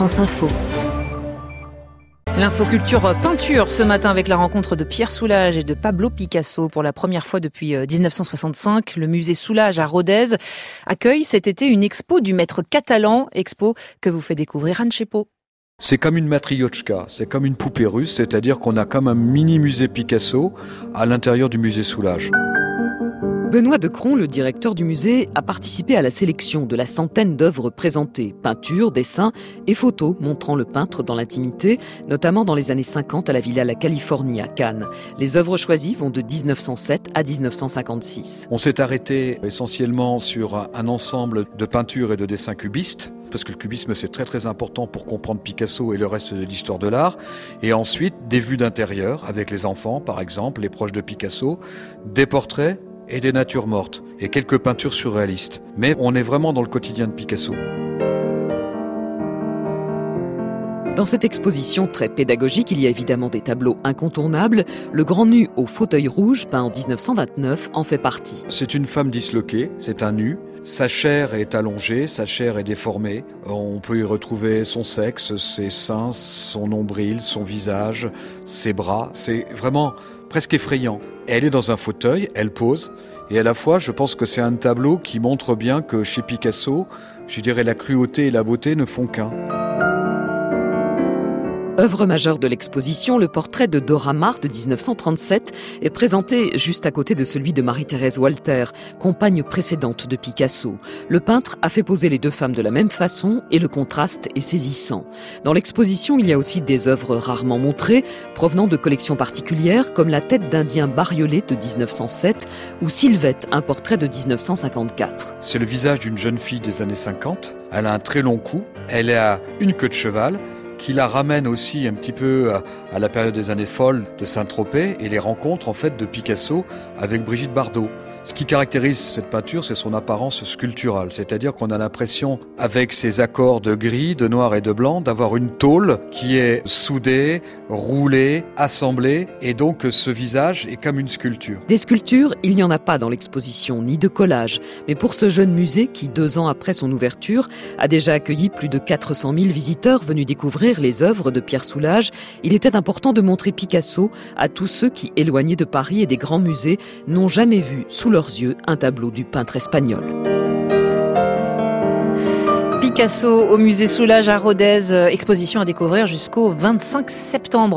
France Info. L'infoculture peinture ce matin avec la rencontre de Pierre Soulages et de Pablo Picasso pour la première fois depuis 1965. Le musée Soulages à Rodez accueille cet été une expo du maître catalan, expo que vous fait découvrir Anne Chepo. C'est comme une matriochka, c'est comme une poupée russe, c'est-à-dire qu'on a comme un mini musée Picasso à l'intérieur du musée Soulages. Benoît Decron, le directeur du musée, a participé à la sélection de la centaine d'œuvres présentées, peintures, dessins et photos montrant le peintre dans l'intimité, notamment dans les années 50 à la Villa La Californie à Cannes. Les œuvres choisies vont de 1907 à 1956. On s'est arrêté essentiellement sur un ensemble de peintures et de dessins cubistes parce que le cubisme c'est très très important pour comprendre Picasso et le reste de l'histoire de l'art. Et ensuite des vues d'intérieur avec les enfants par exemple, les proches de Picasso, des portraits et des natures mortes, et quelques peintures surréalistes. Mais on est vraiment dans le quotidien de Picasso. Dans cette exposition très pédagogique, il y a évidemment des tableaux incontournables. Le grand nu au fauteuil rouge, peint en 1929, en fait partie. C'est une femme disloquée, c'est un nu. Sa chair est allongée, sa chair est déformée. On peut y retrouver son sexe, ses seins, son nombril, son visage, ses bras. C'est vraiment presque effrayant. Elle est dans un fauteuil, elle pose, et à la fois, je pense que c'est un tableau qui montre bien que chez Picasso, je dirais la cruauté et la beauté ne font qu'un. Œuvre majeure de l'exposition, le portrait de Dora Maar de 1937 est présenté juste à côté de celui de Marie-Thérèse Walter, compagne précédente de Picasso. Le peintre a fait poser les deux femmes de la même façon et le contraste est saisissant. Dans l'exposition, il y a aussi des œuvres rarement montrées, provenant de collections particulières, comme la tête d'Indien bariolé de 1907 ou Sylvette, un portrait de 1954. C'est le visage d'une jeune fille des années 50. Elle a un très long cou, elle a une queue de cheval, qui la ramène aussi un petit peu à, la période des années folles de Saint-Tropez et les rencontres en fait de Picasso avec Brigitte Bardot. Ce qui caractérise cette peinture, c'est son apparence sculpturale, c'est-à-dire qu'on a l'impression, avec ses accords de gris, de noir et de blanc, d'avoir une tôle qui est soudée, roulée, assemblée, et donc ce visage est comme une sculpture. Des sculptures, il n'y en a pas dans l'exposition, ni de collage, mais pour ce jeune musée qui, deux ans après son ouverture, a déjà accueilli plus de 400 000 visiteurs venus les œuvres de Pierre Soulages, il était important de montrer Picasso à tous ceux qui, éloignés de Paris et des grands musées, n'ont jamais vu sous leurs yeux un tableau du peintre espagnol. Picasso au musée Soulage à Rodez, exposition à découvrir jusqu'au 25 septembre.